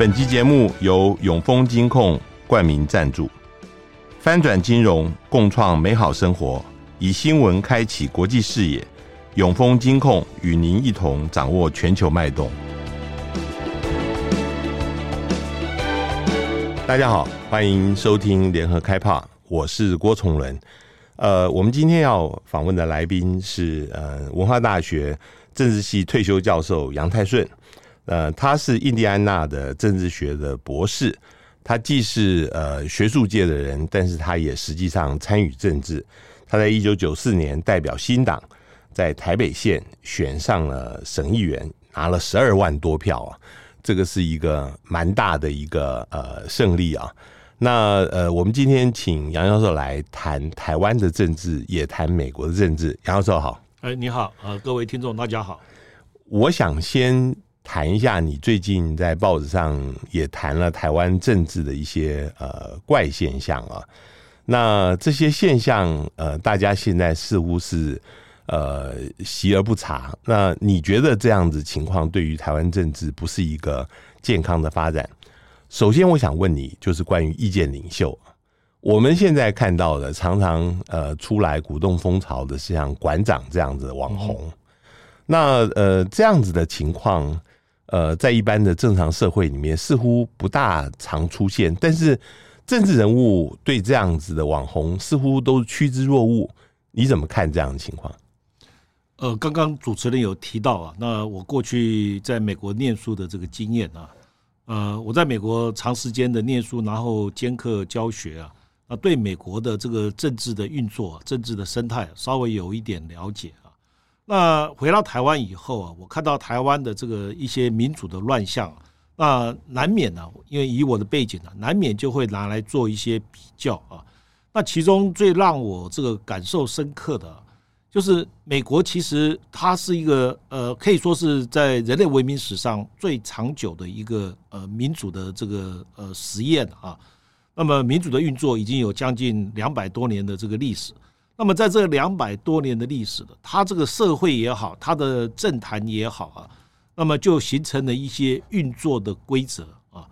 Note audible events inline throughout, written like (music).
本集节目由永丰金控冠名赞助，翻转金融，共创美好生活，以新闻开启国际视野。永丰金控与您一同掌握全球脉动。大家好，欢迎收听联合开炮，我是郭崇伦。呃，我们今天要访问的来宾是呃文化大学政治系退休教授杨泰顺。呃，他是印第安纳的政治学的博士，他既是呃学术界的人，但是他也实际上参与政治。他在一九九四年代表新党在台北县选上了省议员，拿了十二万多票啊，这个是一个蛮大的一个呃胜利啊。那呃，我们今天请杨教授来谈台湾的政治，也谈美国的政治。杨教授好，哎，你好，呃，各位听众大家好，我想先。谈一下你最近在报纸上也谈了台湾政治的一些呃怪现象啊，那这些现象呃大家现在似乎是呃习而不察，那你觉得这样子情况对于台湾政治不是一个健康的发展？首先我想问你，就是关于意见领袖，我们现在看到的常常呃出来鼓动风潮的是像馆长这样子的网红，嗯、那呃这样子的情况。呃，在一般的正常社会里面，似乎不大常出现。但是，政治人物对这样子的网红，似乎都趋之若鹜。你怎么看这样的情况？呃，刚刚主持人有提到啊，那我过去在美国念书的这个经验啊，呃，我在美国长时间的念书，然后兼课教学啊，那对美国的这个政治的运作、政治的生态稍微有一点了解啊。那回到台湾以后啊，我看到台湾的这个一些民主的乱象，那难免呢，因为以我的背景呢，难免就会拿来做一些比较啊。那其中最让我这个感受深刻的，就是美国其实它是一个呃，可以说是在人类文明史上最长久的一个呃民主的这个呃实验啊。那么民主的运作已经有将近两百多年的这个历史。那么，在这两百多年的历史的，它这个社会也好，它的政坛也好啊，那么就形成了一些运作的规则啊。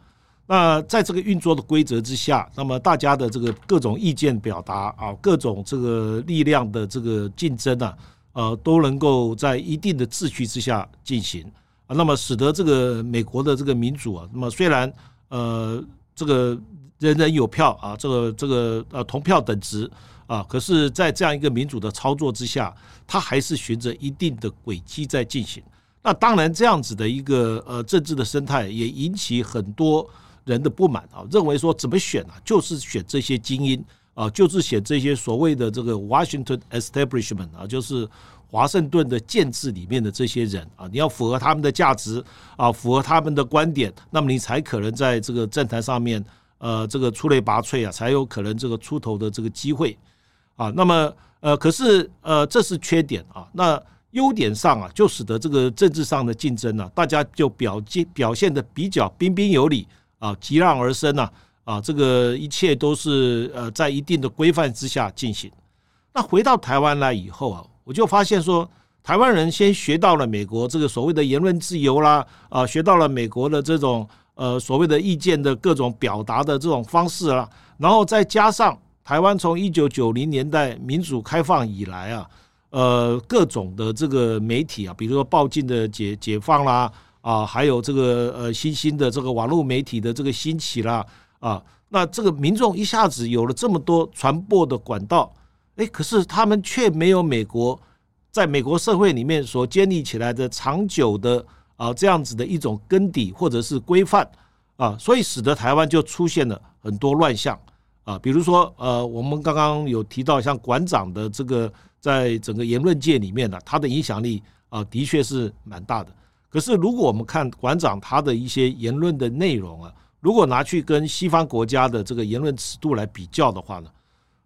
那在这个运作的规则之下，那么大家的这个各种意见表达啊，各种这个力量的这个竞争啊，呃，都能够在一定的秩序之下进行啊。那么，使得这个美国的这个民主啊，那么虽然呃，这个人人有票啊，这个这个呃同票等值。啊，可是，在这样一个民主的操作之下，它还是循着一定的轨迹在进行。那当然，这样子的一个呃政治的生态也引起很多人的不满啊，认为说怎么选啊，就是选这些精英啊，就是选这些所谓的这个 Washington Establishment 啊，就是华盛顿的建制里面的这些人啊，你要符合他们的价值啊，符合他们的观点，那么你才可能在这个政坛上面呃这个出类拔萃啊，才有可能这个出头的这个机会。啊，那么呃，可是呃，这是缺点啊。那优点上啊，就使得这个政治上的竞争呢、啊，大家就表现表现的比较彬彬有礼啊，急让而生啊，啊，这个一切都是呃在一定的规范之下进行。那回到台湾来以后啊，我就发现说，台湾人先学到了美国这个所谓的言论自由啦，啊，学到了美国的这种呃所谓的意见的各种表达的这种方式啦，然后再加上。台湾从一九九零年代民主开放以来啊，呃，各种的这个媒体啊，比如说报禁的解解放啦，啊，还有这个呃新兴的这个网络媒体的这个兴起啦，啊，那这个民众一下子有了这么多传播的管道，哎，可是他们却没有美国在美国社会里面所建立起来的长久的啊这样子的一种根底或者是规范啊，所以使得台湾就出现了很多乱象。啊，比如说，呃，我们刚刚有提到，像馆长的这个，在整个言论界里面呢，他的影响力啊，的确是蛮大的。可是，如果我们看馆长他的一些言论的内容啊，如果拿去跟西方国家的这个言论尺度来比较的话呢，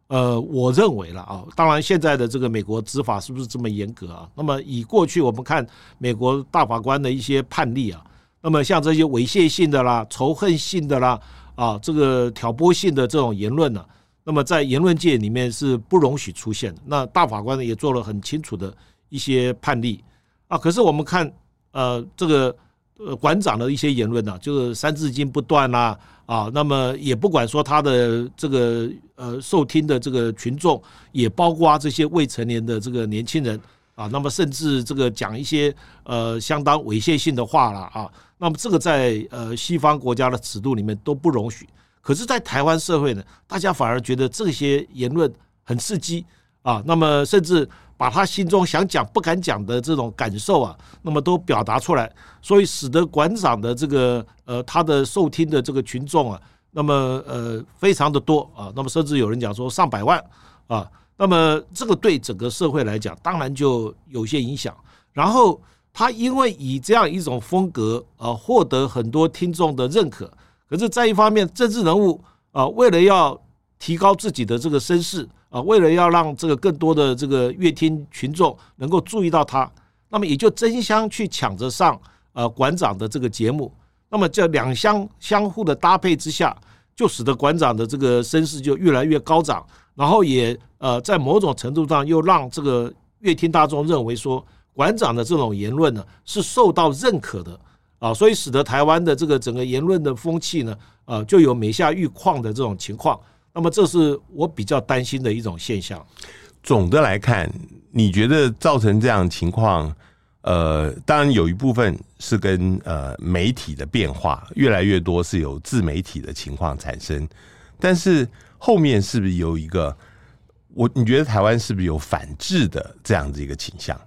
呃，我认为了啊，当然现在的这个美国执法是不是这么严格啊？那么以过去我们看美国大法官的一些判例啊，那么像这些猥亵性的啦、仇恨性的啦。啊，这个挑拨性的这种言论呢、那么在言论界里面是不容许出现的。那大法官呢也做了很清楚的一些判例啊。可是我们看，呃，这个呃馆长的一些言论呢、就是三字经不断啦啊，那么也不管说他的这个呃受听的这个群众，也包括这些未成年的这个年轻人啊，那么甚至这个讲一些呃相当猥亵性的话了啊，那么这个在呃西方国家的尺度里面都不容许。可是，在台湾社会呢，大家反而觉得这些言论很刺激啊，那么甚至把他心中想讲不敢讲的这种感受啊，那么都表达出来，所以使得馆长的这个呃他的受听的这个群众啊，那么呃非常的多啊，那么甚至有人讲说上百万啊，那么这个对整个社会来讲，当然就有些影响。然后他因为以这样一种风格啊，获得很多听众的认可。可是，在一方面，政治人物啊，为了要提高自己的这个声势啊，为了要让这个更多的这个乐听群众能够注意到他，那么也就争相去抢着上呃馆长的这个节目。那么这两相相互的搭配之下，就使得馆长的这个声势就越来越高涨，然后也呃在某种程度上又让这个乐听大众认为说，馆长的这种言论呢是受到认可的。啊，所以使得台湾的这个整个言论的风气呢，呃，就有每下愈况的这种情况。那么，这是我比较担心的一种现象。总的来看，你觉得造成这样情况，呃，当然有一部分是跟呃媒体的变化越来越多是有自媒体的情况产生，但是后面是不是有一个我你觉得台湾是不是有反制的这样子一个倾向？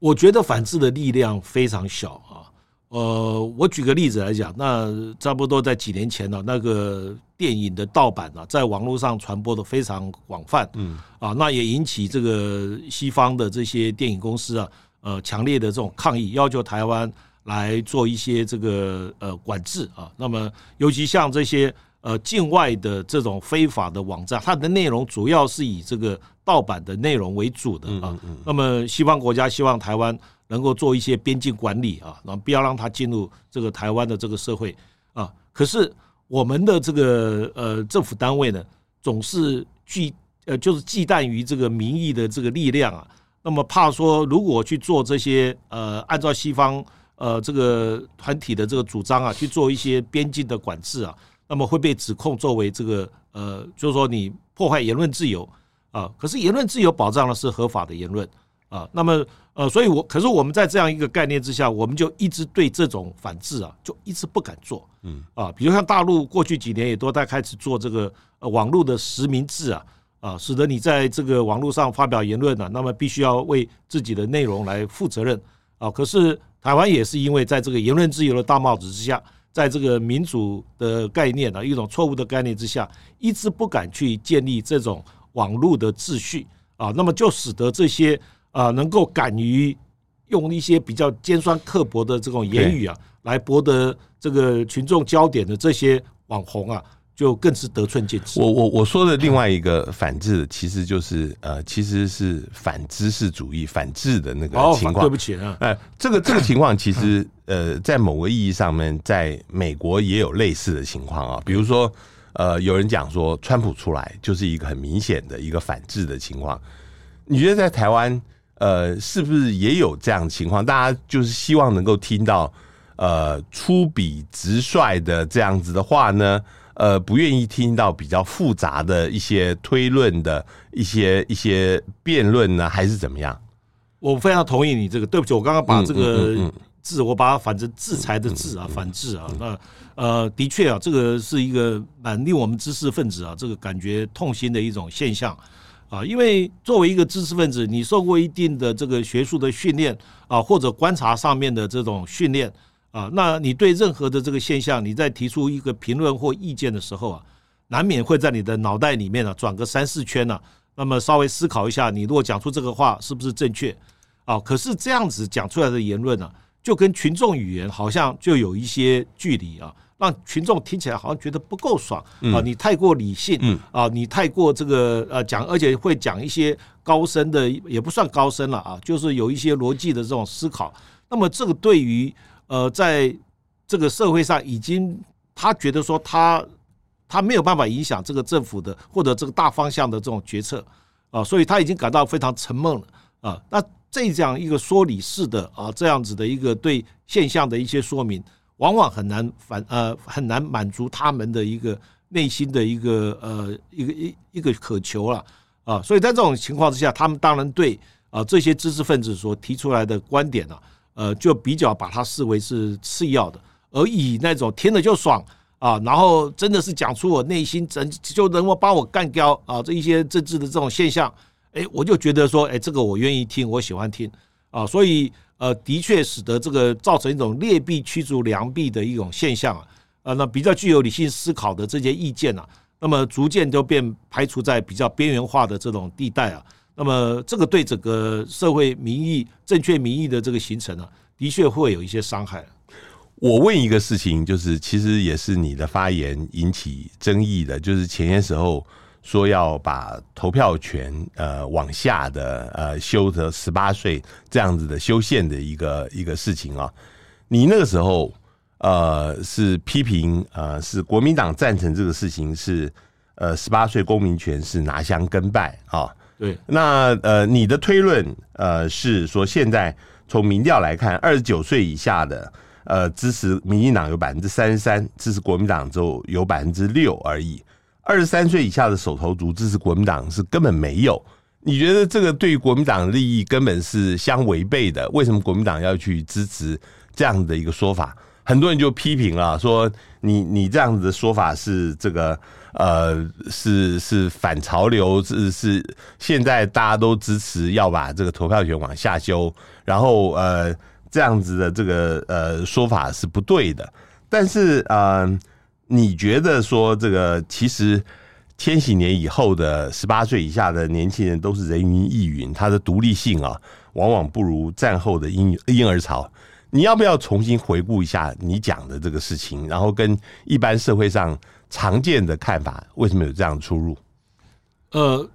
我觉得反制的力量非常小啊。呃，我举个例子来讲，那差不多在几年前呢，那个电影的盗版啊，在网络上传播的非常广泛，嗯，啊，那也引起这个西方的这些电影公司啊，呃，强烈的这种抗议，要求台湾来做一些这个呃管制啊。那么，尤其像这些呃境外的这种非法的网站，它的内容主要是以这个盗版的内容为主的啊。那么，西方国家希望台湾。能够做一些边境管理啊，然后不要让它进入这个台湾的这个社会啊。可是我们的这个呃政府单位呢，总是忌呃就是忌惮于这个民意的这个力量啊。那么怕说，如果去做这些呃按照西方呃这个团体的这个主张啊，去做一些边境的管制啊，那么会被指控作为这个呃就是说你破坏言论自由啊。可是言论自由保障的是合法的言论啊。那么。呃，所以我可是我们在这样一个概念之下，我们就一直对这种反制啊，就一直不敢做。嗯啊，比如像大陆过去几年也都在开始做这个呃网络的实名制啊，啊，使得你在这个网络上发表言论呢，那么必须要为自己的内容来负责任啊。可是台湾也是因为在这个言论自由的大帽子之下，在这个民主的概念啊，一种错误的概念之下，一直不敢去建立这种网络的秩序啊，那么就使得这些。啊，能够敢于用一些比较尖酸刻薄的这种言语啊，来博得这个群众焦点的这些网红啊，就更是得寸进尺。我我我说的另外一个反制，其实就是呃，其实是反知识主义、反制的那个情况。对不起啊，哎，这个这个情况其实呃，在某个意义上面，在美国也有类似的情况啊。比如说，呃，有人讲说，川普出来就是一个很明显的一个反制的情况。你觉得在台湾？呃，是不是也有这样的情况？大家就是希望能够听到，呃，粗鄙直率的这样子的话呢？呃，不愿意听到比较复杂的一些推论的一些一些辩论呢，还是怎么样？我非常同意你这个。对不起，我刚刚把这个字，我把它反成制裁的制啊，反制啊。那呃，的确啊，这个是一个蛮令我们知识分子啊，这个感觉痛心的一种现象。啊，因为作为一个知识分子，你受过一定的这个学术的训练啊，或者观察上面的这种训练啊，那你对任何的这个现象，你在提出一个评论或意见的时候啊，难免会在你的脑袋里面啊转个三四圈呢，那么稍微思考一下，你如果讲出这个话是不是正确啊？可是这样子讲出来的言论呢，就跟群众语言好像就有一些距离啊。让群众听起来好像觉得不够爽啊！你太过理性啊！你太过这个呃讲，而且会讲一些高深的，也不算高深了啊，就是有一些逻辑的这种思考。那么这个对于呃，在这个社会上已经他觉得说他他没有办法影响这个政府的或者这个大方向的这种决策啊，所以他已经感到非常沉闷了啊。那这样一个说理式的啊，这样子的一个对现象的一些说明，往往很难反呃很难满足他们的一个内心的一个呃一个一一个渴求了啊，所以在这种情况之下，他们当然对啊这些知识分子所提出来的观点呢，呃，就比较把它视为是次要的，而以那种听了就爽啊，然后真的是讲出我内心真就能够帮我干掉啊这一些政治的这种现象。哎，我就觉得说，哎，这个我愿意听，我喜欢听啊，所以呃，的确使得这个造成一种劣币驱逐良币的一种现象啊，呃，那比较具有理性思考的这些意见啊，那么逐渐就变排除在比较边缘化的这种地带啊，那么这个对整个社会民意正确民意的这个形成啊，的确会有一些伤害。我问一个事情，就是其实也是你的发言引起争议的，就是前些时候。说要把投票权呃往下的呃修到十八岁这样子的修宪的一个一个事情啊，你那个时候呃是批评呃是国民党赞成这个事情是呃十八岁公民权是拿香跟拜啊，对，那呃你的推论呃是说现在从民调来看，二十九岁以下的呃支持民进党有百分之三十三，支持国民党就有百分之六而已。二十三岁以下的手头族支持国民党是根本没有，你觉得这个对于国民党利益根本是相违背的？为什么国民党要去支持这样的一个说法？很多人就批评了，说你你这样子的说法是这个呃是是反潮流，是是现在大家都支持要把这个投票权往下修，然后呃这样子的这个呃说法是不对的，但是呃。你觉得说这个其实千禧年以后的十八岁以下的年轻人都是人云亦云，他的独立性啊，往往不如战后的婴婴儿潮。你要不要重新回顾一下你讲的这个事情，然后跟一般社会上常见的看法为什么有这样的出入？呃，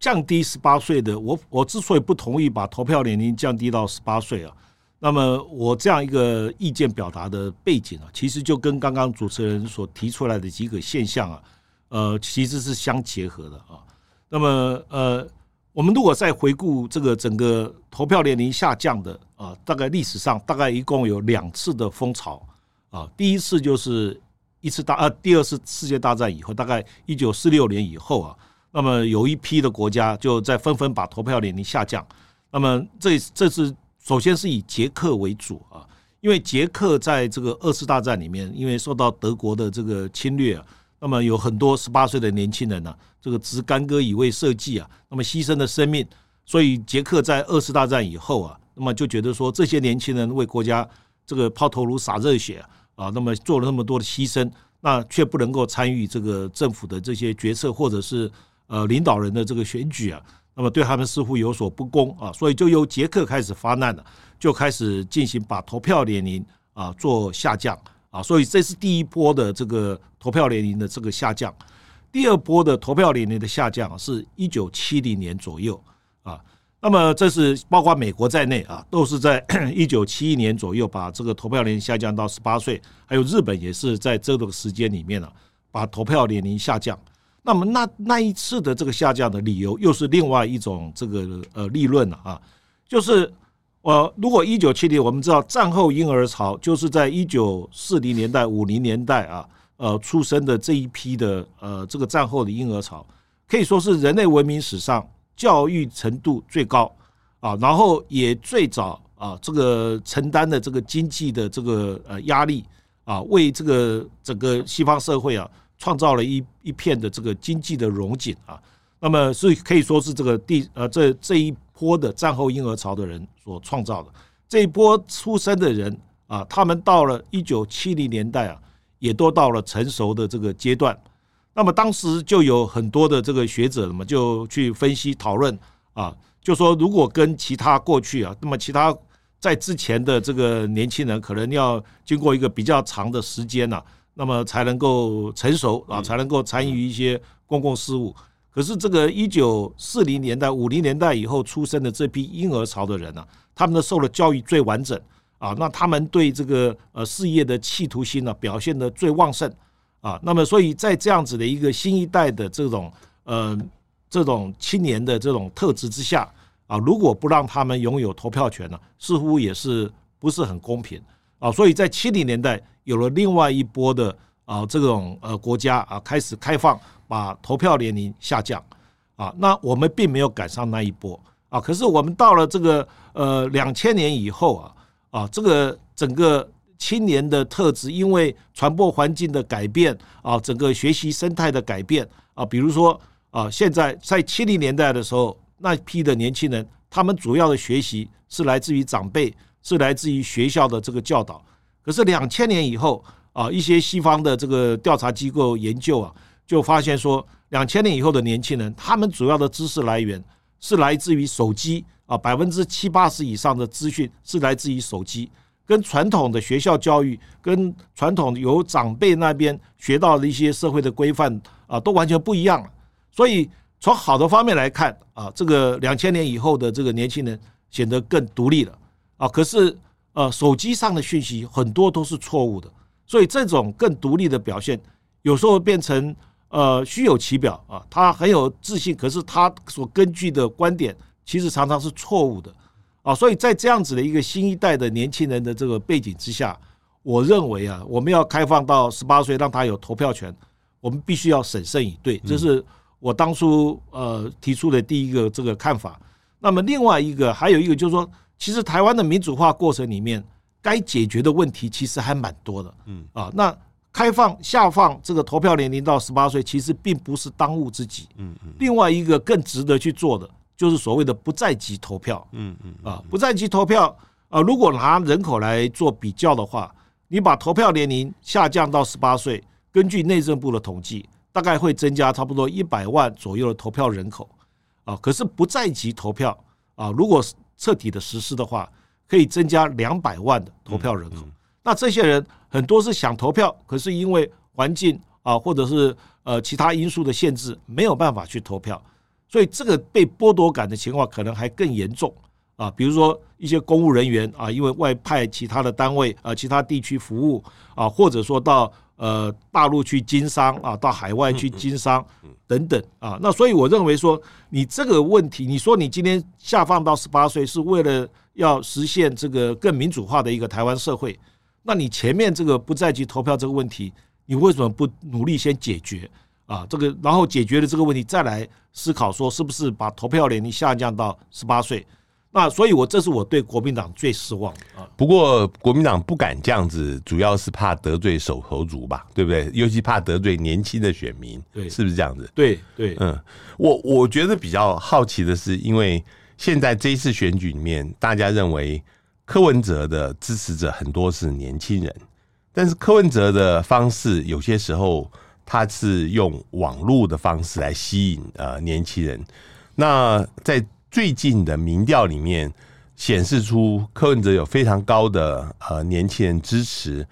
降低十八岁的我，我之所以不同意把投票年龄降低到十八岁啊。那么我这样一个意见表达的背景啊，其实就跟刚刚主持人所提出来的几个现象啊，呃，其实是相结合的啊。那么呃，我们如果再回顾这个整个投票年龄下降的啊，大概历史上大概一共有两次的风潮啊。第一次就是一次大呃，第二次世界大战以后，大概一九四六年以后啊，那么有一批的国家就在纷纷把投票年龄下降。那么这这次。首先是以捷克为主啊，因为捷克在这个二次大战里面，因为受到德国的这个侵略啊，那么有很多十八岁的年轻人呢，这个执干戈以为社稷啊，那么牺牲了生命，所以捷克在二次大战以后啊，那么就觉得说这些年轻人为国家这个抛头颅洒热血啊，那么做了那么多的牺牲，那却不能够参与这个政府的这些决策或者是呃领导人的这个选举啊。那么对他们似乎有所不公啊，所以就由捷克开始发难了，就开始进行把投票年龄啊做下降啊，所以这是第一波的这个投票年龄的这个下降。第二波的投票年龄的下降是一九七零年左右啊，那么这是包括美国在内啊，都是在 (clears throat) 一九七一年左右把这个投票年龄下降到十八岁，还有日本也是在这个时间里面呢，把投票年龄下降。那么那那一次的这个下降的理由又是另外一种这个呃立论了啊，就是呃如果一九七零我们知道战后婴儿潮就是在一九四零年代五零年代啊呃出生的这一批的呃这个战后的婴儿潮可以说是人类文明史上教育程度最高啊，然后也最早啊这个承担的这个经济的这个呃压力啊为这个整个西方社会啊。创造了一一片的这个经济的荣景啊，那么是可以说是这个第呃这这一波的战后婴儿潮的人所创造的这一波出生的人啊，他们到了一九七零年代啊，也都到了成熟的这个阶段。那么当时就有很多的这个学者嘛，就去分析讨论啊，就说如果跟其他过去啊，那么其他在之前的这个年轻人可能要经过一个比较长的时间呐。那么才能够成熟啊，才能够参与一些公共事务。可是这个一九四零年代、五零年代以后出生的这批婴儿潮的人呢，他们的受了教育最完整啊，那他们对这个呃事业的企图心呢表现的最旺盛啊。那么所以在这样子的一个新一代的这种呃这种青年的这种特质之下啊，如果不让他们拥有投票权呢，似乎也是不是很公平啊。所以在七零年代有了另外一波的啊这种呃国家啊开始开放，把投票年龄下降啊。那我们并没有赶上那一波啊。可是我们到了这个呃两千年以后啊啊，这个整个。青年的特质，因为传播环境的改变啊，整个学习生态的改变啊，比如说啊，现在在七零年代的时候，那批的年轻人，他们主要的学习是来自于长辈，是来自于学校的这个教导。可是两千年以后啊，一些西方的这个调查机构研究啊，就发现说，两千年以后的年轻人，他们主要的知识来源是来自于手机啊，百分之七八十以上的资讯是来自于手机。跟传统的学校教育，跟传统由长辈那边学到的一些社会的规范啊，都完全不一样了。所以从好的方面来看啊，这个两千年以后的这个年轻人显得更独立了啊。可是呃，手机上的讯息很多都是错误的，所以这种更独立的表现，有时候变成呃虚有其表啊。他很有自信，可是他所根据的观点其实常常是错误的。啊，所以在这样子的一个新一代的年轻人的这个背景之下，我认为啊，我们要开放到十八岁，让他有投票权，我们必须要审慎以对，这是我当初呃提出的第一个这个看法。那么另外一个还有一个就是说，其实台湾的民主化过程里面，该解决的问题其实还蛮多的。嗯啊，那开放下放这个投票年龄到十八岁，其实并不是当务之急。嗯嗯，另外一个更值得去做的。就是所谓的不在籍投票，嗯嗯啊，不在籍投票啊，如果拿人口来做比较的话，你把投票年龄下降到十八岁，根据内政部的统计，大概会增加差不多一百万左右的投票人口啊。可是不在籍投票啊，如果彻底的实施的话，可以增加两百万的投票人口。那这些人很多是想投票，可是因为环境啊，或者是呃其他因素的限制，没有办法去投票。所以这个被剥夺感的情况可能还更严重啊，比如说一些公务人员啊，因为外派其他的单位啊，其他地区服务啊，或者说到呃大陆去经商啊，到海外去经商等等啊，那所以我认为说你这个问题，你说你今天下放到十八岁是为了要实现这个更民主化的一个台湾社会，那你前面这个不在籍投票这个问题，你为什么不努力先解决？啊，这个然后解决了这个问题，再来思考说是不是把投票年龄下降到十八岁？那所以，我这是我对国民党最失望啊。不过国民党不敢这样子，主要是怕得罪手头族吧，对不对？尤其怕得罪年轻的选民，对，是不是这样子？对对，嗯，我我觉得比较好奇的是，因为现在这一次选举里面，大家认为柯文哲的支持者很多是年轻人，但是柯文哲的方式有些时候。他是用网络的方式来吸引呃年轻人。那在最近的民调里面显示出柯文哲有非常高的呃年轻人支持，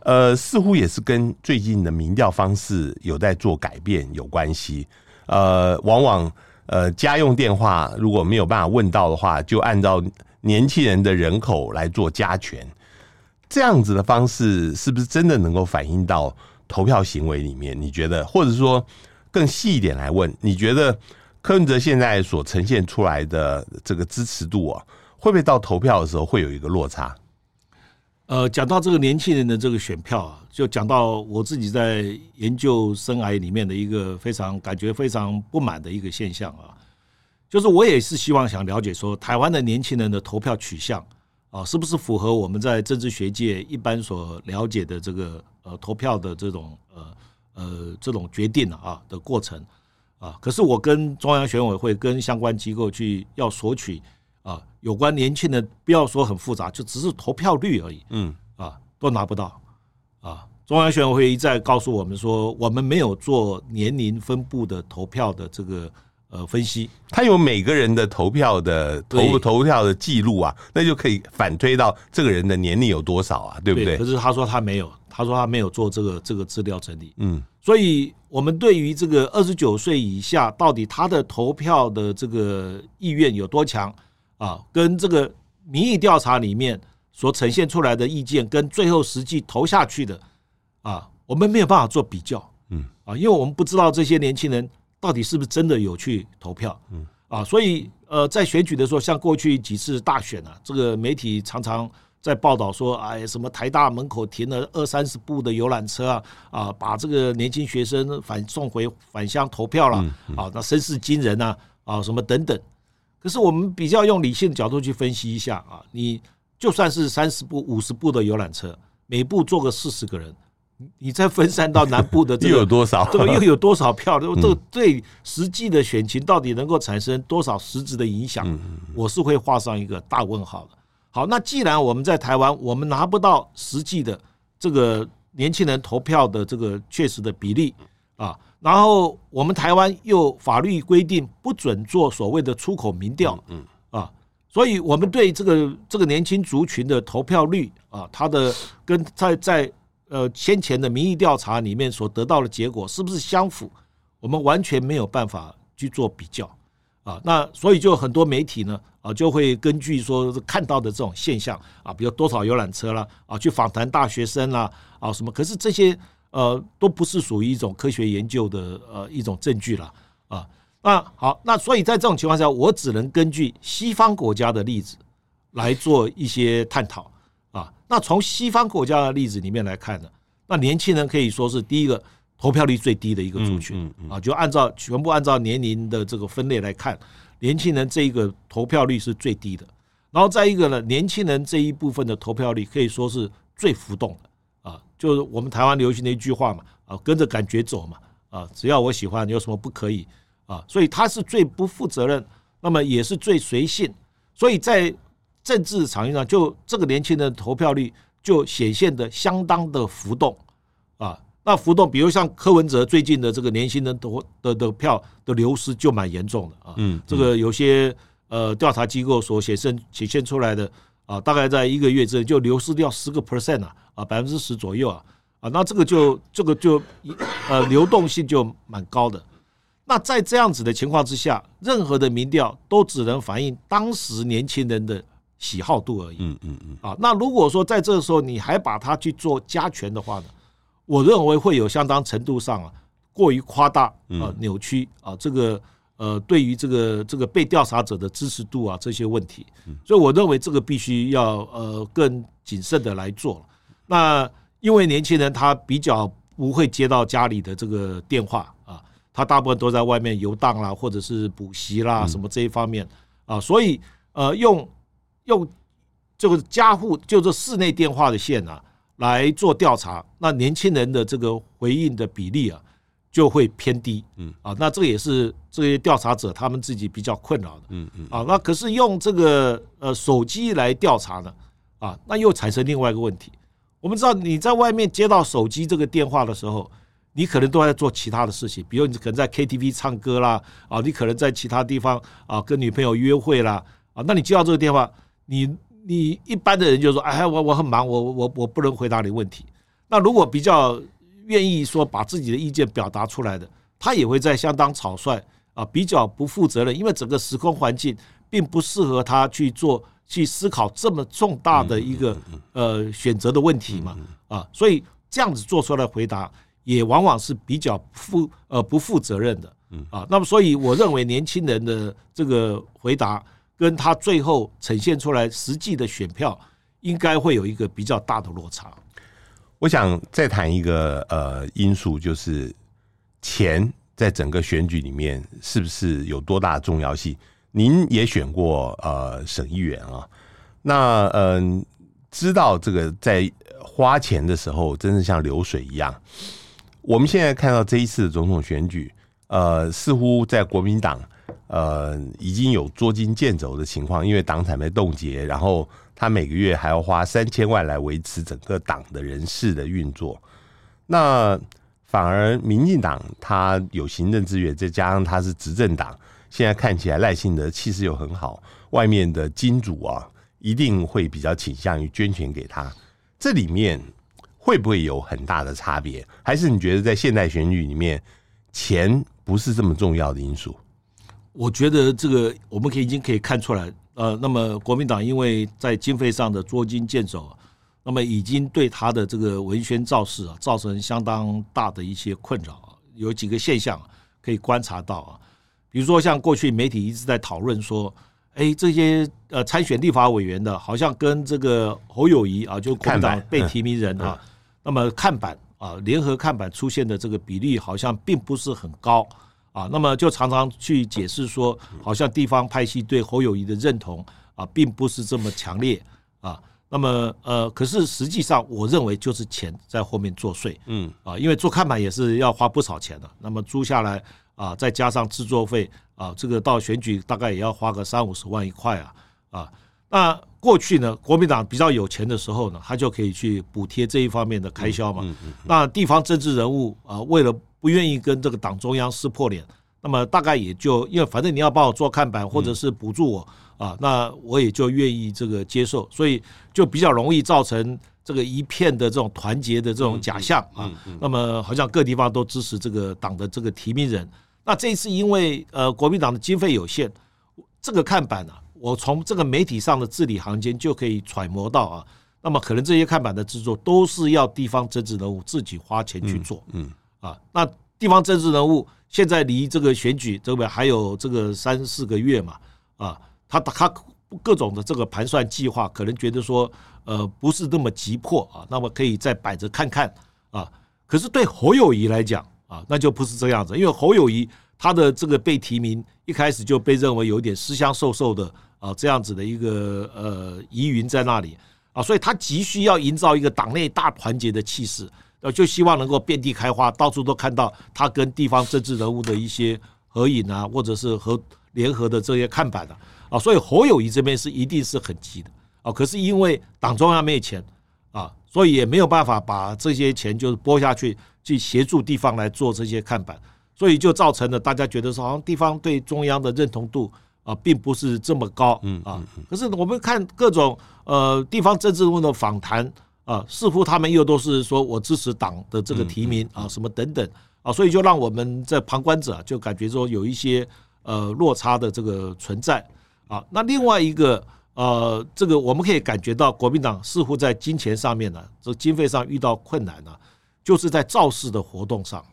呃，似乎也是跟最近的民调方式有在做改变有关系。呃，往往呃家用电话如果没有办法问到的话，就按照年轻人的人口来做加权。这样子的方式是不是真的能够反映到投票行为里面，你觉得，或者说更细一点来问，你觉得柯文哲现在所呈现出来的这个支持度啊，会不会到投票的时候会有一个落差？呃，讲到这个年轻人的这个选票啊，就讲到我自己在研究生涯里面的一个非常感觉非常不满的一个现象啊，就是我也是希望想了解说，台湾的年轻人的投票取向啊，是不是符合我们在政治学界一般所了解的这个？呃，投票的这种呃呃这种决定啊的过程啊，可是我跟中央选委会跟相关机构去要索取啊有关年轻人，不要说很复杂，就只是投票率而已，嗯啊都拿不到啊。中央选委会一再告诉我们说，我们没有做年龄分布的投票的这个。呃，分析他有每个人的投票的投投票的记录啊，那就可以反推到这个人的年龄有多少啊，对不对？可是他说他没有，他说他没有做这个这个资料整理。嗯，所以我们对于这个二十九岁以下到底他的投票的这个意愿有多强啊，跟这个民意调查里面所呈现出来的意见跟最后实际投下去的啊，我们没有办法做比较。嗯，啊，因为我们不知道这些年轻人。到底是不是真的有去投票？嗯啊，所以呃，在选举的时候，像过去几次大选啊，这个媒体常常在报道说，哎，什么台大门口停了二三十部的游览车啊，啊，把这个年轻学生返送回返乡投票了，啊，那声势惊人呐，啊，什么等等。可是我们比较用理性的角度去分析一下啊，你就算是三十部、五十部的游览车，每部坐个四十个人。你再分散到南部的这个 (laughs) 又有多少？(laughs) 这个又有多少票？这个对实际的选情到底能够产生多少实质的影响？我是会画上一个大问号的。好，那既然我们在台湾，我们拿不到实际的这个年轻人投票的这个确实的比例啊，然后我们台湾又法律规定不准做所谓的出口民调，嗯啊，所以我们对这个这个年轻族群的投票率啊，它的跟在在呃，先前的民意调查里面所得到的结果是不是相符？我们完全没有办法去做比较啊。那所以就很多媒体呢啊，就会根据说看到的这种现象啊，比如多少游览车啦啊，去访谈大学生啦啊什么。可是这些呃都不是属于一种科学研究的呃一种证据了啊。那好，那所以在这种情况下，我只能根据西方国家的例子来做一些探讨。那从西方国家的例子里面来看呢，那年轻人可以说是第一个投票率最低的一个族群啊，就按照全部按照年龄的这个分类来看，年轻人这一个投票率是最低的。然后再一个呢，年轻人这一部分的投票率可以说是最浮动的啊，就是我们台湾流行的一句话嘛啊，跟着感觉走嘛啊，只要我喜欢，有什么不可以啊？所以他是最不负责任，那么也是最随性，所以在。政治场域上，就这个年轻人投票率就显现的相当的浮动啊。那浮动，比如像柯文哲最近的这个年轻人投的的票的流失就蛮严重的啊。嗯，这个有些呃调查机构所显现显现出来的啊，大概在一个月之内就流失掉十个 percent 啊，啊百分之十左右啊啊。那这个就这个就呃流动性就蛮高的。那在这样子的情况之下，任何的民调都只能反映当时年轻人的。喜好度而已。嗯嗯嗯。啊，那如果说在这个时候你还把它去做加权的话呢，我认为会有相当程度上啊过于夸大啊扭曲啊这个呃对于这个这个被调查者的支持度啊这些问题。所以我认为这个必须要呃更谨慎的来做。那因为年轻人他比较不会接到家里的这个电话啊，他大部分都在外面游荡啦，或者是补习啦什么这一方面啊，所以呃用。用这个家户就是室内电话的线啊来做调查，那年轻人的这个回应的比例啊就会偏低，嗯啊，那这个也是这些调查者他们自己比较困扰的，嗯嗯啊，那可是用这个呃手机来调查呢，啊，那又产生另外一个问题。我们知道你在外面接到手机这个电话的时候，你可能都在做其他的事情，比如你可能在 KTV 唱歌啦，啊，你可能在其他地方啊跟女朋友约会啦，啊，那你接到这个电话。你你一般的人就说，哎，我我很忙，我我我不能回答你问题。那如果比较愿意说把自己的意见表达出来的，他也会在相当草率啊，比较不负责任，因为整个时空环境并不适合他去做去思考这么重大的一个呃选择的问题嘛啊，所以这样子做出来的回答也往往是比较负呃不负责任的啊。那么所以我认为年轻人的这个回答。跟他最后呈现出来实际的选票，应该会有一个比较大的落差。我想再谈一个呃因素，就是钱在整个选举里面是不是有多大的重要性？您也选过呃省议员啊，那嗯、呃、知道这个在花钱的时候，真是像流水一样。我们现在看到这一次的总统选举，呃，似乎在国民党。呃，已经有捉襟见肘的情况，因为党产被冻结，然后他每个月还要花三千万来维持整个党的人事的运作。那反而民进党他有行政资源，再加上他是执政党，现在看起来赖清德气势又很好，外面的金主啊，一定会比较倾向于捐钱给他。这里面会不会有很大的差别？还是你觉得在现代选举里面，钱不是这么重要的因素？我觉得这个我们可以已经可以看出来，呃，那么国民党因为在经费上的捉襟见肘，那么已经对他的这个文宣造势啊，造成相当大的一些困扰。有几个现象可以观察到啊，比如说像过去媒体一直在讨论说，哎，这些呃参选立法委员的，好像跟这个侯友谊啊，就国民党被提名人啊，那么看板啊，联合看板出现的这个比例好像并不是很高啊，那么就常常去解释说，好像地方派系对侯友谊的认同啊，并不是这么强烈啊。那么，呃，可是实际上，我认为就是钱在后面作祟，嗯啊，因为做看板也是要花不少钱的。那么租下来啊，再加上制作费啊，这个到选举大概也要花个三五十万一块啊啊。那过去呢，国民党比较有钱的时候呢，他就可以去补贴这一方面的开销嘛。那地方政治人物啊，为了不愿意跟这个党中央撕破脸，那么大概也就因为反正你要帮我做看板，或者是补助我。啊，那我也就愿意这个接受，所以就比较容易造成这个一片的这种团结的这种假象啊。那么好像各地方都支持这个党的这个提名人。那这一次因为呃国民党的经费有限，这个看板啊，我从这个媒体上的字里行间就可以揣摩到啊。那么可能这些看板的制作都是要地方政治人物自己花钱去做。嗯。啊，那地方政治人物现在离这个选举这边还有这个三四个月嘛？啊。他他各种的这个盘算计划，可能觉得说，呃，不是那么急迫啊，那么可以再摆着看看啊。可是对侯友谊来讲啊，那就不是这样子，因为侯友谊他的这个被提名一开始就被认为有点私相授受的啊，这样子的一个呃疑云在那里啊，所以他急需要营造一个党内大团结的气势，呃，就希望能够遍地开花，到处都看到他跟地方政治人物的一些合影啊，或者是和联合的这些看板啊。啊，所以侯友谊这边是一定是很急的啊，可是因为党中央没有钱啊，所以也没有办法把这些钱就是拨下去去协助地方来做这些看板，所以就造成了大家觉得说，好像地方对中央的认同度啊，并不是这么高啊。可是我们看各种呃地方政治人物的访谈啊，似乎他们又都是说我支持党的这个提名啊，什么等等啊，所以就让我们在旁观者就感觉说有一些呃落差的这个存在。啊，那另外一个呃，这个我们可以感觉到国民党似乎在金钱上面呢，这经费上遇到困难呢，就是在造势的活动上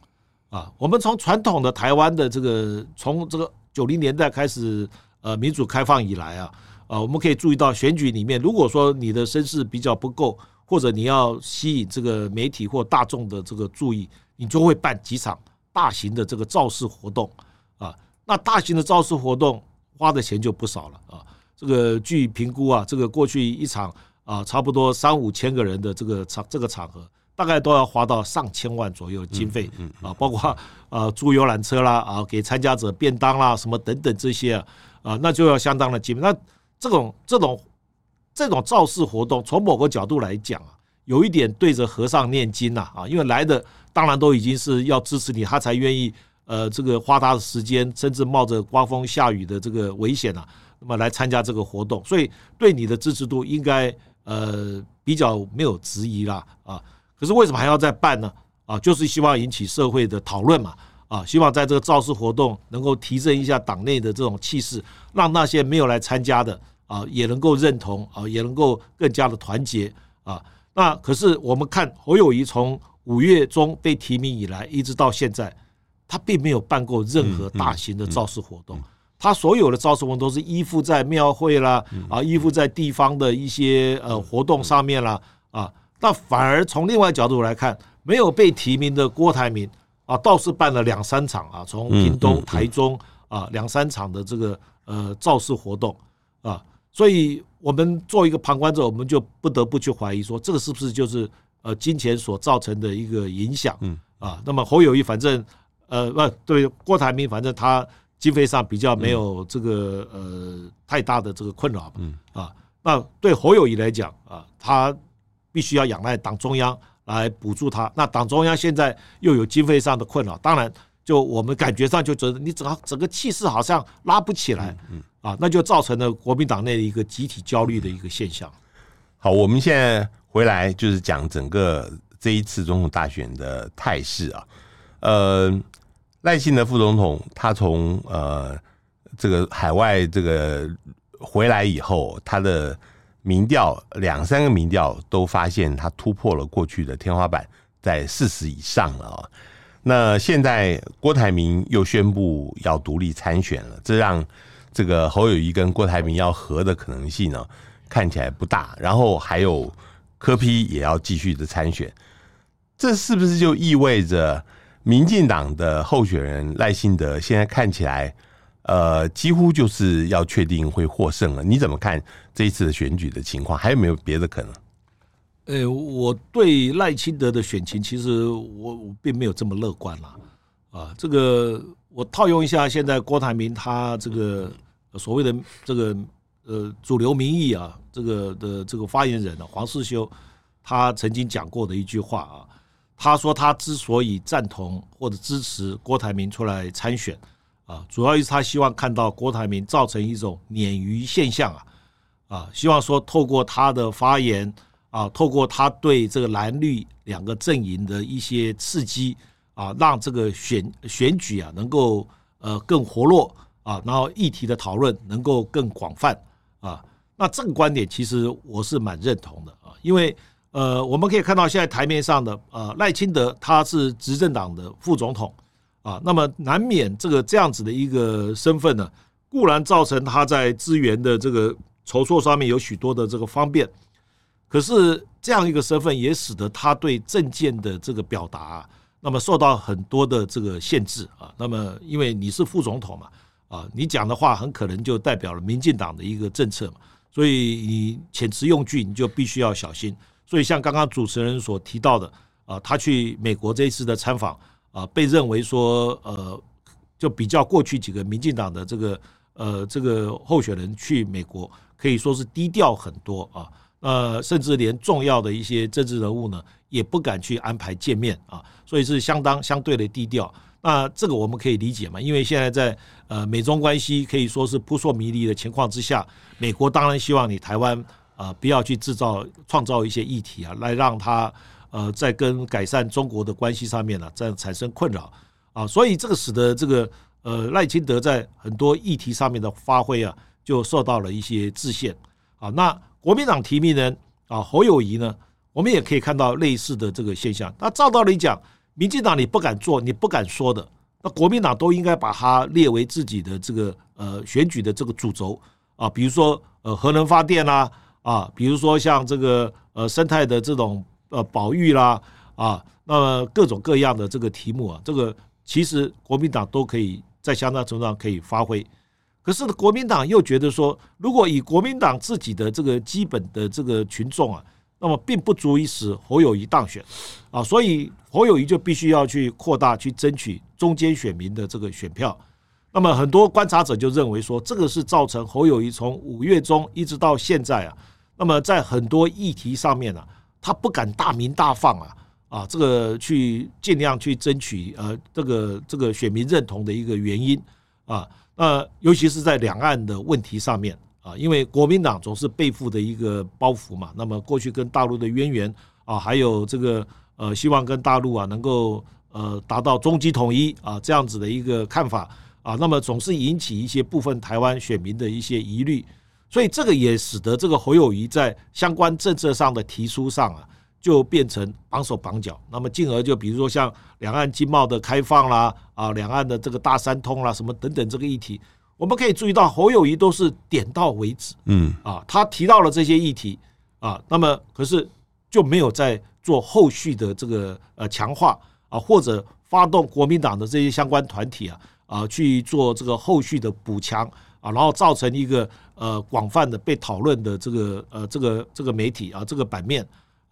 啊。我们从传统的台湾的这个，从这个九零年代开始呃民主开放以来啊，啊，我们可以注意到选举里面，如果说你的声势比较不够，或者你要吸引这个媒体或大众的这个注意，你就会办几场大型的这个造势活动啊。那大型的造势活动。花的钱就不少了啊！这个据评估啊，这个过去一场啊，差不多三五千个人的这个场这个场合，大概都要花到上千万左右经费啊，包括啊租游览车啦啊，给参加者便当啦什么等等这些啊啊，那就要相当的经费。那这种这种这种造势活动，从某个角度来讲啊，有一点对着和尚念经呐啊，因为来的当然都已经是要支持你，他才愿意。呃，这个花他的时间，甚至冒着刮风下雨的这个危险啊，那么来参加这个活动，所以对你的支持度应该呃比较没有质疑啦啊。可是为什么还要再办呢？啊，就是希望引起社会的讨论嘛啊，希望在这个造势活动能够提振一下党内的这种气势，让那些没有来参加的啊也能够认同啊，也能够更加的团结啊。那可是我们看侯友谊从五月中被提名以来，一直到现在。他并没有办过任何大型的造势活动，他所有的造势活动都是依附在庙会啦，啊，依附在地方的一些呃活动上面啦，啊，那反而从另外角度来看，没有被提名的郭台铭啊，倒是办了两三场啊，从屏东、台中啊两三场的这个呃造势活动啊，所以我们做一个旁观者，我们就不得不去怀疑说，这个是不是就是呃金钱所造成的一个影响？啊，那么侯友谊反正。呃，不对，郭台铭反正他经费上比较没有这个呃太大的这个困扰，嗯啊，那对侯友谊来讲啊，他必须要仰赖党中央来补助他。那党中央现在又有经费上的困扰，当然就我们感觉上就觉得你整个整个气势好像拉不起来，嗯啊，那就造成了国民党内的一个集体焦虑的一个现象。好，我们现在回来就是讲整个这一次总统大选的态势啊。呃，赖清德副总统他从呃这个海外这个回来以后，他的民调两三个民调都发现他突破了过去的天花板，在四十以上了啊。那现在郭台铭又宣布要独立参选了，这让这个侯友谊跟郭台铭要合的可能性呢，看起来不大。然后还有柯批也要继续的参选，这是不是就意味着民进党的候选人赖清德现在看起来，呃，几乎就是要确定会获胜了？你怎么看这一次的选举的情况？还有没有别的可能？呃、我对赖清德的选情，其实我我并没有这么乐观啦。啊，这个我套用一下，现在郭台铭他这个所谓的这个呃主流民意啊，这个的这个发言人啊，黄世修，他曾经讲过的一句话啊，他说他之所以赞同或者支持郭台铭出来参选啊，主要是他希望看到郭台铭造成一种鲶鱼现象啊，啊，希望说透过他的发言。啊，透过他对这个蓝绿两个阵营的一些刺激啊，让这个选选举啊能够呃更活络啊，然后议题的讨论能够更广泛啊。那这个观点其实我是蛮认同的啊，因为呃我们可以看到现在台面上的呃赖清德他是执政党的副总统啊，那么难免这个这样子的一个身份呢，固然造成他在资源的这个筹措上面有许多的这个方便。可是这样一个身份也使得他对政见的这个表达，那么受到很多的这个限制啊。那么因为你是副总统嘛，啊，你讲的话很可能就代表了民进党的一个政策嘛，所以你遣词用句你就必须要小心。所以像刚刚主持人所提到的啊，他去美国这一次的参访啊，被认为说呃，就比较过去几个民进党的这个呃这个候选人去美国可以说是低调很多啊。呃，甚至连重要的一些政治人物呢，也不敢去安排见面啊，所以是相当相对的低调。那这个我们可以理解嘛，因为现在在呃美中关系可以说是扑朔迷离的情况之下，美国当然希望你台湾啊不要去制造创造一些议题啊，来让他呃在跟改善中国的关系上面呢，这样产生困扰啊，所以这个使得这个呃赖清德在很多议题上面的发挥啊，就受到了一些制限啊，那。国民党提名人啊，侯友宜呢，我们也可以看到类似的这个现象。那照道理讲，民进党你不敢做，你不敢说的，那国民党都应该把它列为自己的这个呃选举的这个主轴啊，比如说呃核能发电啦啊，比如说像这个呃生态的这种呃保育啦啊，那么各种各样的这个题目啊，这个其实国民党都可以在相当程度上可以发挥。可是，国民党又觉得说，如果以国民党自己的这个基本的这个群众啊，那么并不足以使侯友谊当选啊，所以侯友谊就必须要去扩大去争取中间选民的这个选票。那么很多观察者就认为说，这个是造成侯友谊从五月中一直到现在啊，那么在很多议题上面啊，他不敢大鸣大放啊，啊，这个去尽量去争取呃这个这个选民认同的一个原因啊。呃，尤其是在两岸的问题上面啊，因为国民党总是背负的一个包袱嘛。那么过去跟大陆的渊源啊，还有这个呃，希望跟大陆啊能够呃达到终极统一啊这样子的一个看法啊，那么总是引起一些部分台湾选民的一些疑虑，所以这个也使得这个侯友宜在相关政策上的提出上啊。就变成绑手绑脚，那么进而就比如说像两岸经贸的开放啦，啊，两岸的这个大三通啦，什么等等这个议题，我们可以注意到侯友谊都是点到为止，嗯，啊，他提到了这些议题啊，那么可是就没有在做后续的这个呃强化啊，或者发动国民党的这些相关团体啊啊去做这个后续的补强啊，然后造成一个呃广泛的被讨论的这个呃这个这个媒体啊这个版面。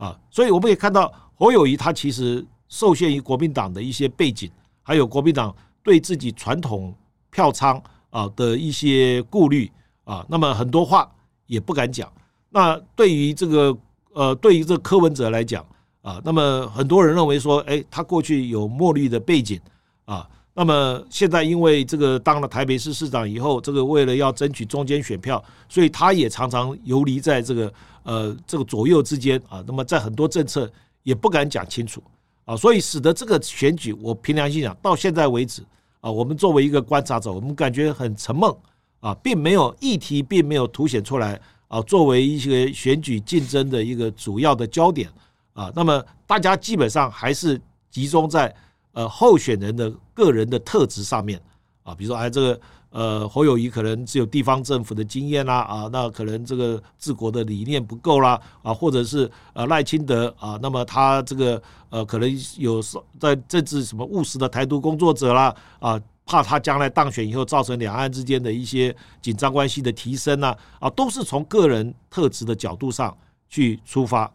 啊，所以我们也看到侯友谊他其实受限于国民党的一些背景，还有国民党对自己传统票仓啊的一些顾虑啊，那么很多话也不敢讲。那对于这个呃，对于这柯文哲来讲啊，那么很多人认为说，哎，他过去有墨绿的背景啊，那么现在因为这个当了台北市市长以后，这个为了要争取中间选票，所以他也常常游离在这个。呃，这个左右之间啊，那么在很多政策也不敢讲清楚啊，所以使得这个选举，我凭良心讲，到现在为止啊，我们作为一个观察者，我们感觉很沉闷啊，并没有议题，并没有凸显出来啊，作为一些选举竞争的一个主要的焦点啊，那么大家基本上还是集中在呃候选人的个人的特质上面啊，比如说哎这个。呃，侯友谊可能只有地方政府的经验啦，啊，那可能这个治国的理念不够啦，啊，或者是呃赖清德啊，那么他这个呃可能有在政治什么务实的台独工作者啦，啊，怕他将来当选以后造成两岸之间的一些紧张关系的提升呐，啊，都是从个人特质的角度上去出发。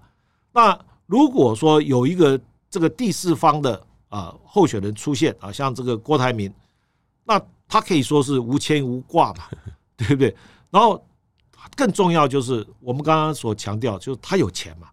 那如果说有一个这个第四方的啊候选人出现啊，像这个郭台铭，那。他可以说是无牵无挂嘛，(laughs) 对不对？然后更重要就是我们刚刚所强调，就是他有钱嘛，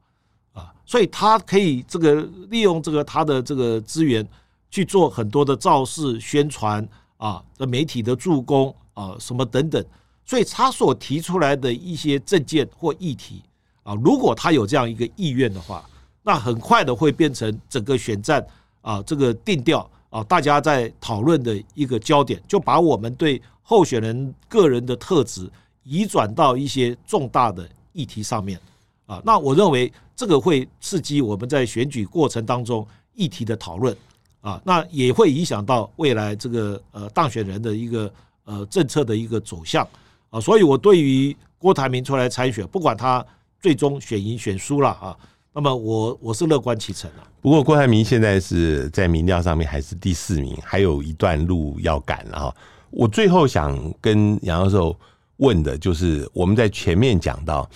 啊，所以他可以这个利用这个他的这个资源去做很多的造势宣传啊，的媒体的助攻啊，什么等等。所以他所提出来的一些政见或议题啊，如果他有这样一个意愿的话，那很快的会变成整个选战啊这个定调。啊，大家在讨论的一个焦点，就把我们对候选人个人的特质移转到一些重大的议题上面啊。那我认为这个会刺激我们在选举过程当中议题的讨论啊，那也会影响到未来这个呃当选人的一个呃政策的一个走向啊。所以我对于郭台铭出来参选，不管他最终选赢选输了啊。那么我我是乐观其成啊。不过郭台铭现在是在民调上面还是第四名，还有一段路要赶了哈。我最后想跟杨教授问的就是，我们在前面讲到，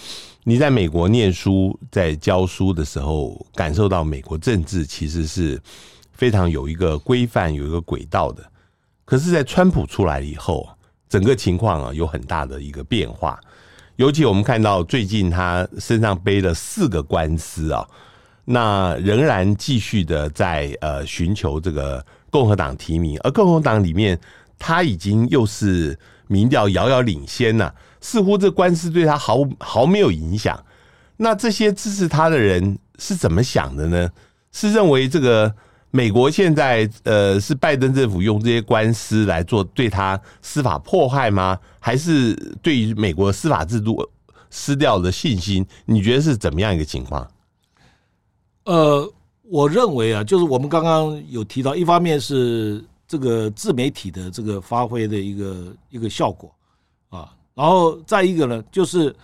你在美国念书，在教书的时候，感受到美国政治其实是非常有一个规范、有一个轨道的。可是，在川普出来以后，整个情况啊有很大的一个变化。尤其我们看到最近他身上背了四个官司啊，那仍然继续的在呃寻求这个共和党提名，而共和党里面他已经又是民调遥遥领先呐，似乎这官司对他毫毫没有影响。那这些支持他的人是怎么想的呢？是认为这个？美国现在呃是拜登政府用这些官司来做对他司法迫害吗？还是对于美国司法制度失掉了信心？你觉得是怎么样一个情况？呃，我认为啊，就是我们刚刚有提到，一方面是这个自媒体的这个发挥的一个一个效果啊，然后再一个呢，就是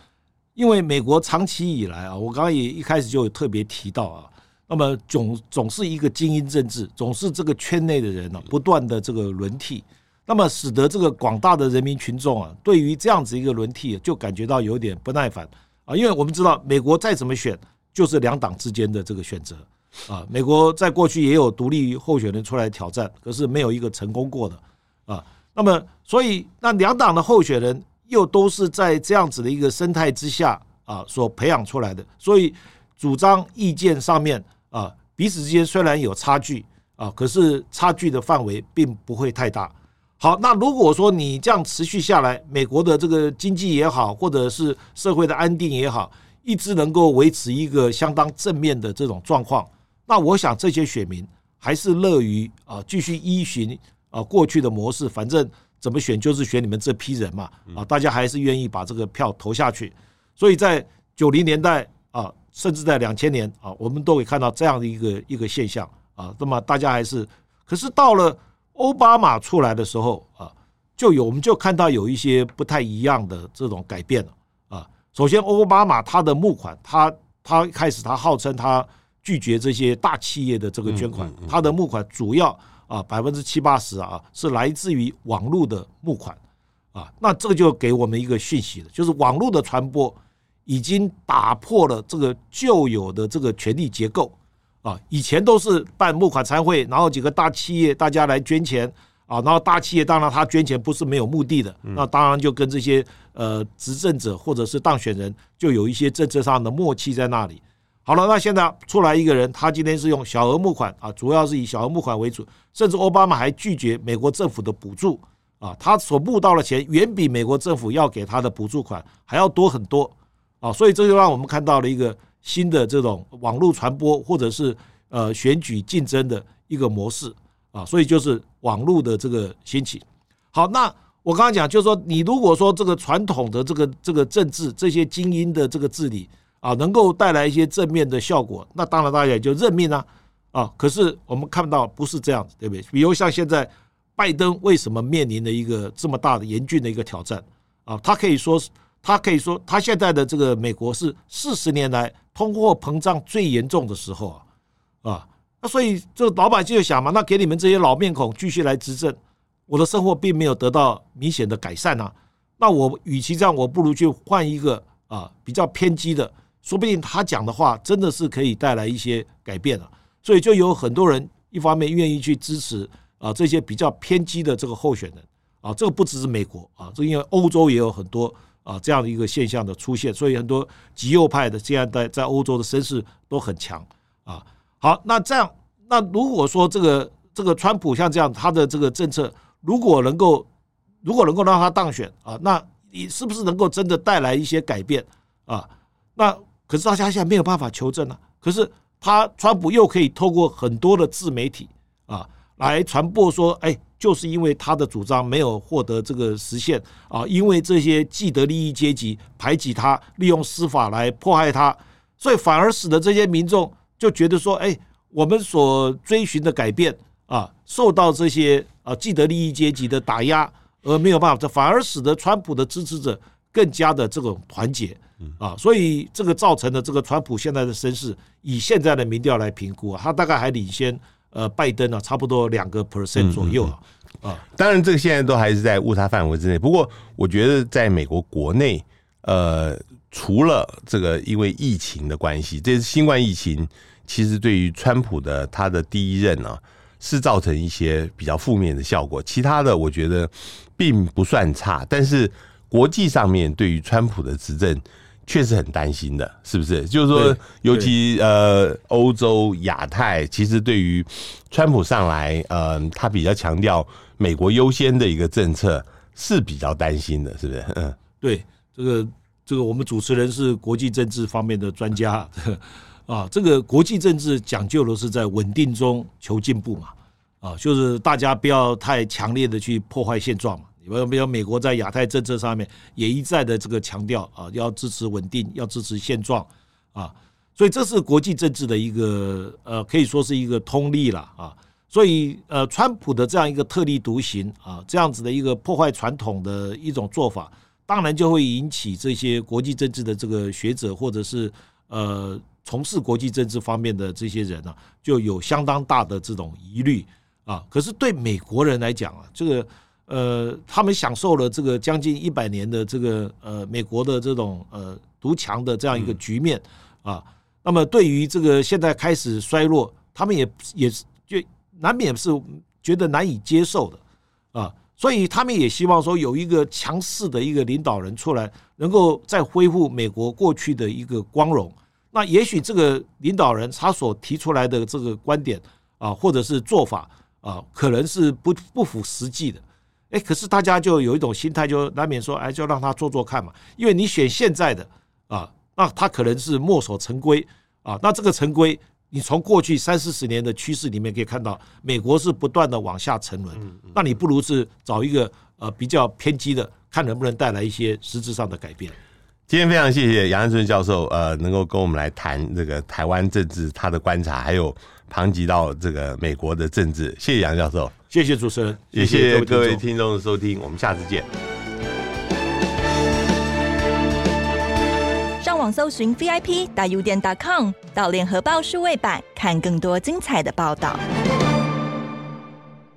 因为美国长期以来啊，我刚刚也一开始就有特别提到啊。那么总总是一个精英政治，总是这个圈内的人呢，不断的这个轮替，那么使得这个广大的人民群众啊，对于这样子一个轮替就感觉到有点不耐烦啊，因为我们知道美国再怎么选，就是两党之间的这个选择啊。美国在过去也有独立候选人出来挑战，可是没有一个成功过的啊。那么所以那两党的候选人又都是在这样子的一个生态之下啊所培养出来的，所以主张意见上面。啊，彼此之间虽然有差距啊，可是差距的范围并不会太大。好，那如果说你这样持续下来，美国的这个经济也好，或者是社会的安定也好，一直能够维持一个相当正面的这种状况，那我想这些选民还是乐于啊继续依循啊过去的模式，反正怎么选就是选你们这批人嘛啊，大家还是愿意把这个票投下去。所以在九零年代。甚至在两千年啊，我们都会看到这样的一个一个现象啊。那么大家还是，可是到了奥巴马出来的时候啊，就有我们就看到有一些不太一样的这种改变了啊。首先，奥巴马他的募款，他他开始他号称他拒绝这些大企业的这个捐款，他的募款主要啊百分之七八十啊是来自于网络的募款啊。那这个就给我们一个讯息了，就是网络的传播。已经打破了这个旧有的这个权力结构啊！以前都是办募款参会，然后几个大企业大家来捐钱啊，然后大企业当然他捐钱不是没有目的的，那当然就跟这些呃执政者或者是当选人就有一些政策上的默契在那里。好了，那现在出来一个人，他今天是用小额募款啊，主要是以小额募款为主，甚至奥巴马还拒绝美国政府的补助啊，他所募到的钱远比美国政府要给他的补助款还要多很多。啊，所以这就让我们看到了一个新的这种网络传播或者是呃选举竞争的一个模式啊，所以就是网络的这个兴起。好，那我刚刚讲就是说，你如果说这个传统的这个这个政治这些精英的这个治理啊，能够带来一些正面的效果，那当然大家也就认命了啊。可是我们看到不是这样子，对不对？比如像现在拜登为什么面临了一个这么大的严峻的一个挑战啊？他可以说是，他可以说他现在的这个美国是四十年来通货膨胀最严重的时候啊啊。那所以这老百姓就想嘛，那给你们这些老面孔继续来执政，我的生活并没有得到明显的改善啊。那我与其这样，我不如去换一个啊比较偏激的，说不定他讲的话真的是可以带来一些改变了。所以就有很多人一方面愿意去支持啊这些比较偏激的这个候选人啊，这个不只是美国啊，这因为欧洲也有很多啊这样的一个现象的出现，所以很多极右派的现在在在欧洲的声势都很强啊。好，那这样，那如果说这个这个川普像这样他的这个政策如果能够。如果能够让他当选啊，那你是不是能够真的带来一些改变啊？那可是大家现在没有办法求证啊。可是他川普又可以透过很多的自媒体啊来传播说，哎，就是因为他的主张没有获得这个实现啊，因为这些既得利益阶级排挤他，利用司法来迫害他，所以反而使得这些民众就觉得说，哎，我们所追寻的改变啊，受到这些啊既得利益阶级的打压。而没有办法，这反而使得川普的支持者更加的这种团结啊，所以这个造成了这个川普现在的声势，以现在的民调来评估啊，他大概还领先呃拜登啊，差不多两个 percent 左右啊。啊，当然这个现在都还是在误差范围之内。不过我觉得在美国国内，呃，除了这个因为疫情的关系，这次新冠疫情其实对于川普的他的第一任呢。是造成一些比较负面的效果，其他的我觉得并不算差，但是国际上面对于川普的执政确实很担心的，是不是？就是说，尤其呃，欧洲、亚太，其实对于川普上来，呃，他比较强调美国优先的一个政策是比较担心的，是不是？(laughs) 嗯，对，这个这个我们主持人是国际政治方面的专家。(laughs) 啊，这个国际政治讲究的是在稳定中求进步嘛，啊，就是大家不要太强烈的去破坏现状嘛。比如，比如美国在亚太政策上面也一再的这个强调啊，要支持稳定，要支持现状啊，所以这是国际政治的一个呃，可以说是一个通例了啊。所以呃，川普的这样一个特立独行啊，这样子的一个破坏传统的一种做法，当然就会引起这些国际政治的这个学者或者是呃。从事国际政治方面的这些人呢，就有相当大的这种疑虑啊。可是对美国人来讲啊，这个呃，他们享受了这个将近一百年的这个呃美国的这种呃独强的这样一个局面啊。那么对于这个现在开始衰落，他们也也就难免是觉得难以接受的啊。所以他们也希望说有一个强势的一个领导人出来，能够再恢复美国过去的一个光荣。那也许这个领导人他所提出来的这个观点啊，或者是做法啊，可能是不不符实际的。哎，可是大家就有一种心态，就难免说，哎，就让他做做看嘛。因为你选现在的啊，那他可能是墨守成规啊。那这个成规，你从过去三四十年的趋势里面可以看到，美国是不断的往下沉沦。那你不如是找一个呃比较偏激的，看能不能带来一些实质上的改变。今天非常谢谢杨安顺教授，呃，能够跟我们来谈这个台湾政治他的观察，还有旁及到这个美国的政治。谢谢杨教授，谢谢主持人，谢谢各位听众的收听，我们下次见。上网搜寻 VIP 大 U 点 .com，到联合报数位版看更多精彩的报道。